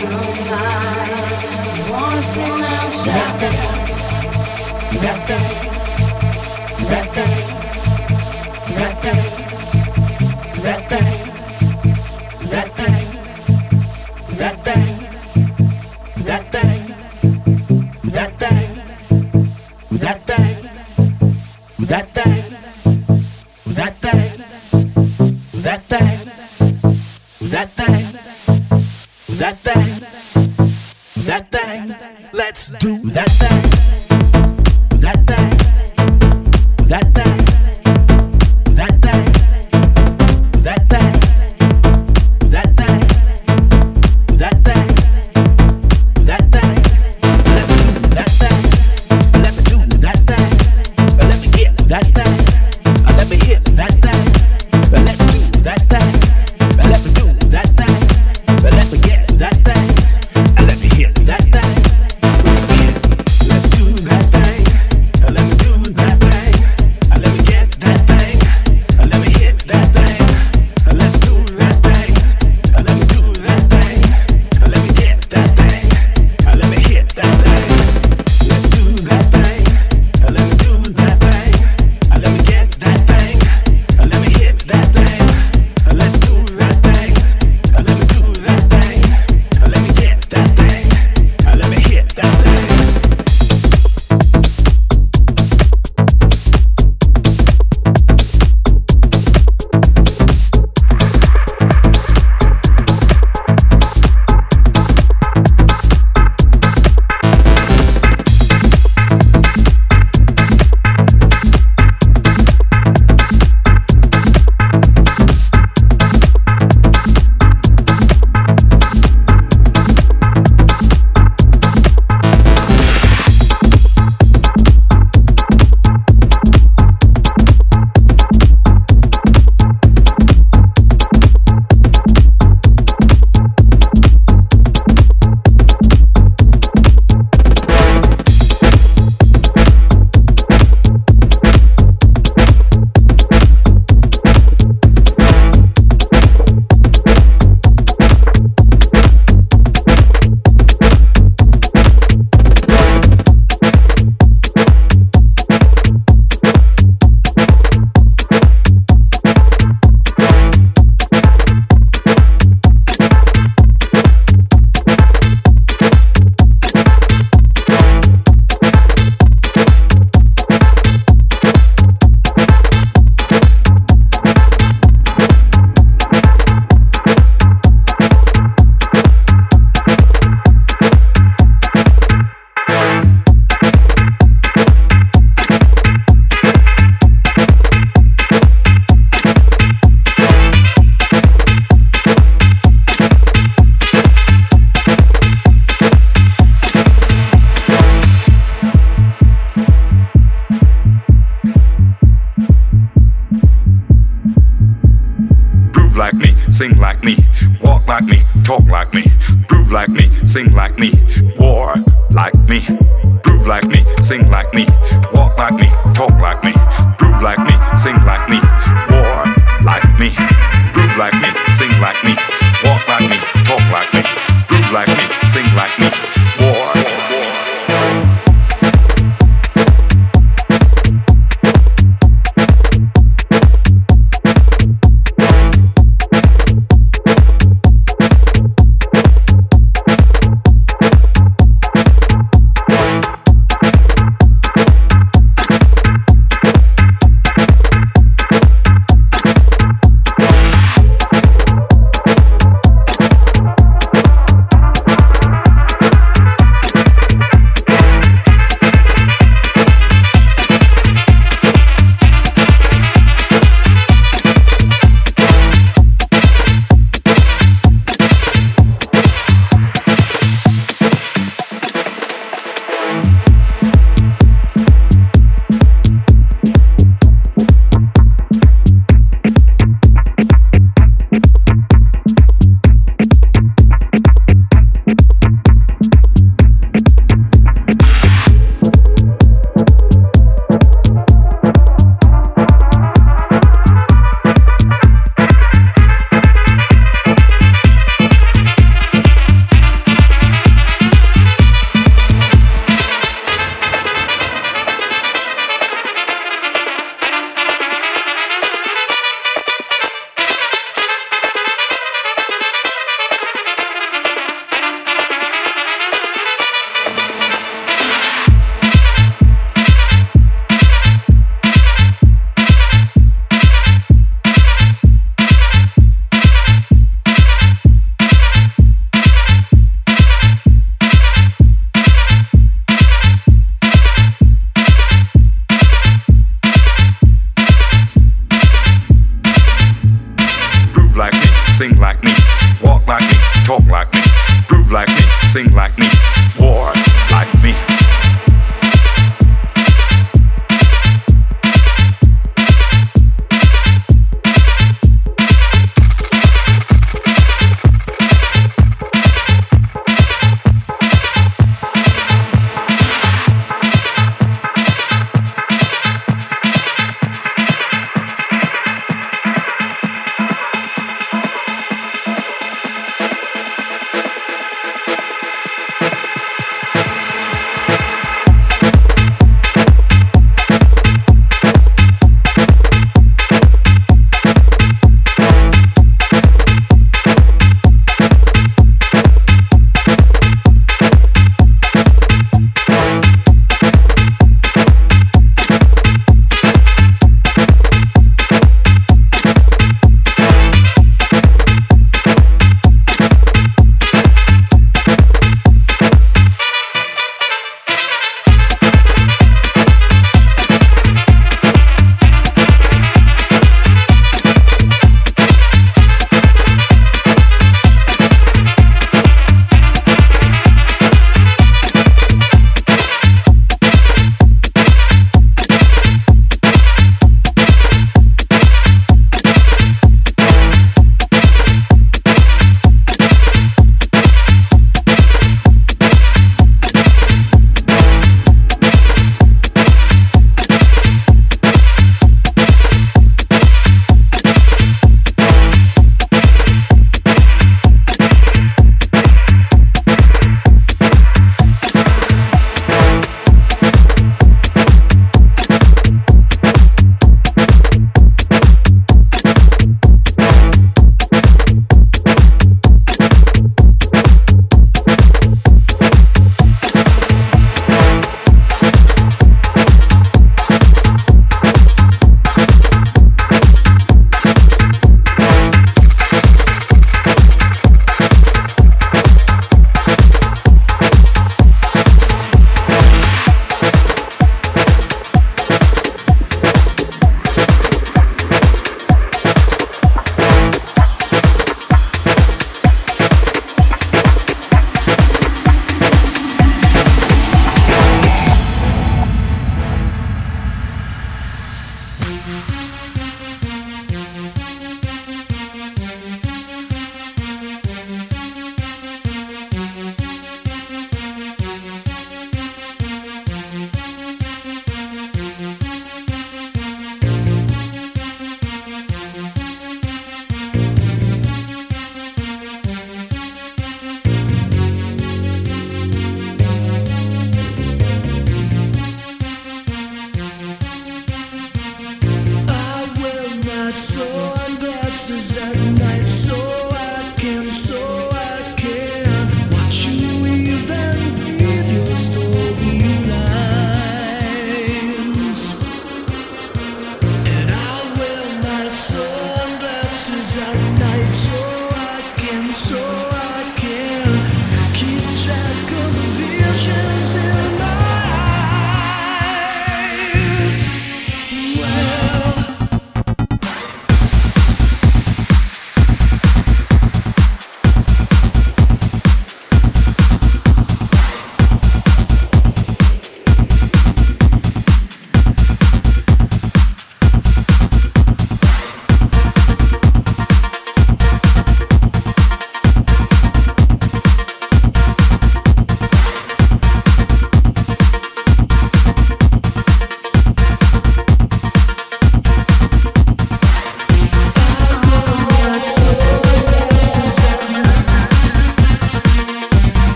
me, sing like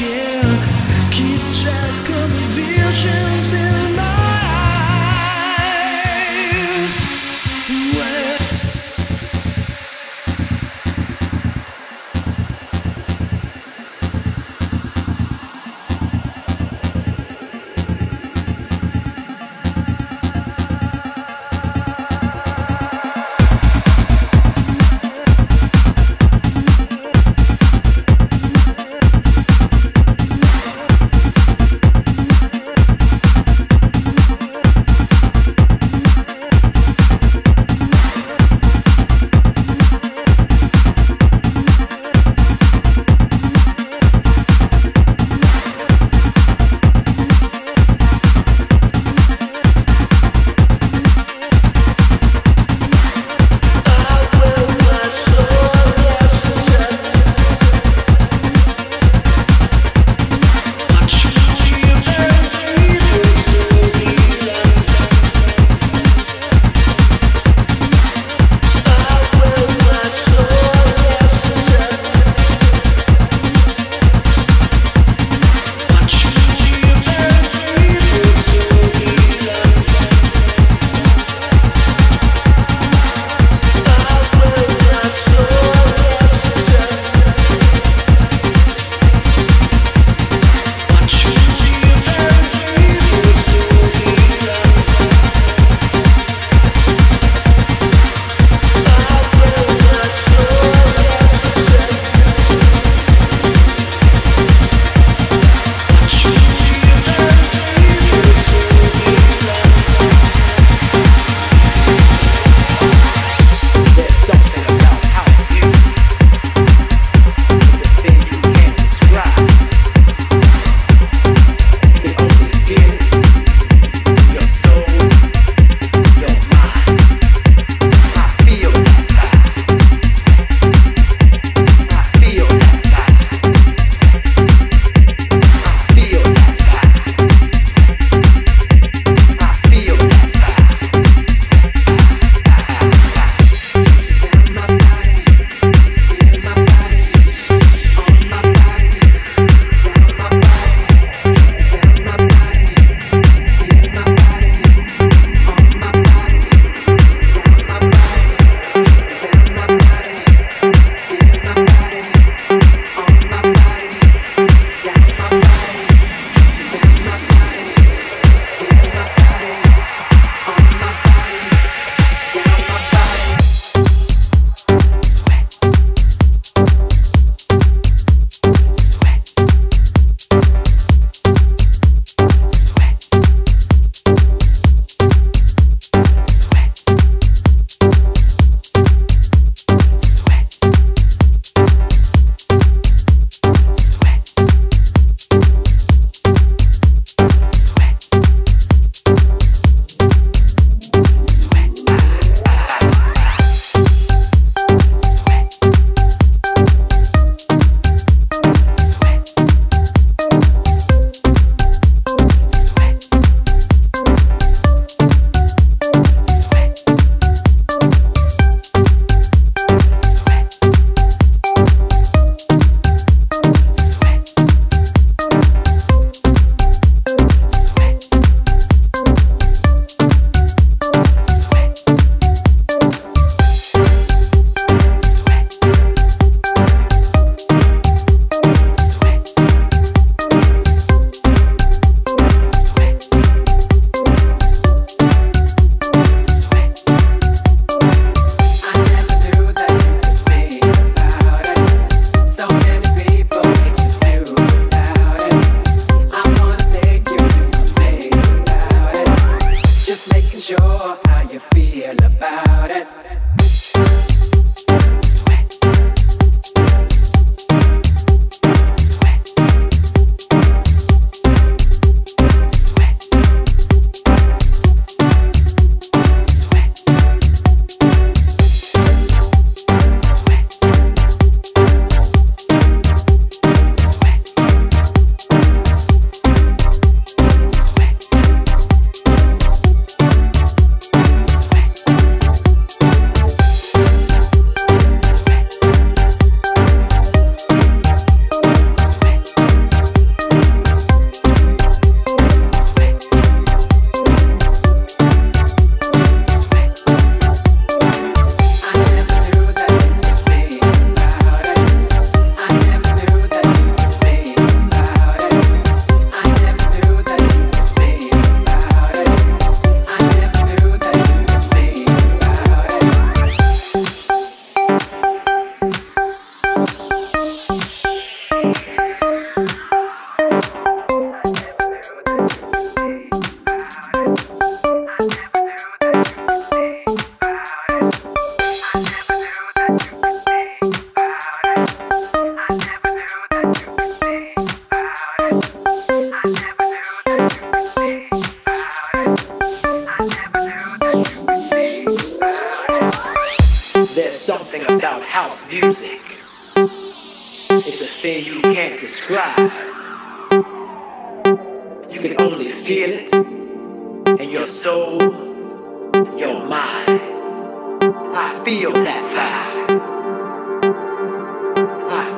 Yeah.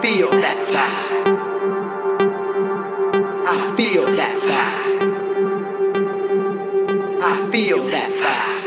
feel that vibe. I feel that vibe. I feel that vibe.